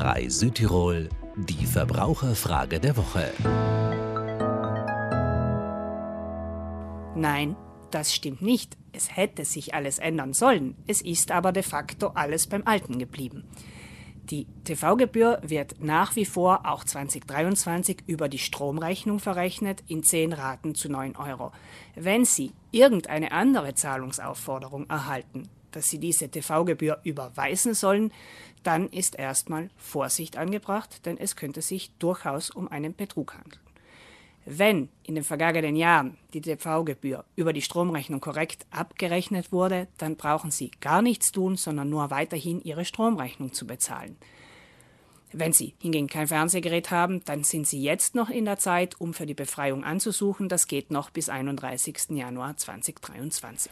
RAI Südtirol, die Verbraucherfrage der Woche. Nein, das stimmt nicht. Es hätte sich alles ändern sollen. Es ist aber de facto alles beim Alten geblieben. Die TV-Gebühr wird nach wie vor auch 2023 über die Stromrechnung verrechnet in 10 Raten zu 9 Euro. Wenn Sie irgendeine andere Zahlungsaufforderung erhalten, dass Sie diese TV-Gebühr überweisen sollen, dann ist erstmal Vorsicht angebracht, denn es könnte sich durchaus um einen Betrug handeln. Wenn in den vergangenen Jahren die TV-Gebühr über die Stromrechnung korrekt abgerechnet wurde, dann brauchen Sie gar nichts tun, sondern nur weiterhin Ihre Stromrechnung zu bezahlen. Wenn Sie hingegen kein Fernsehgerät haben, dann sind Sie jetzt noch in der Zeit, um für die Befreiung anzusuchen. Das geht noch bis 31. Januar 2023.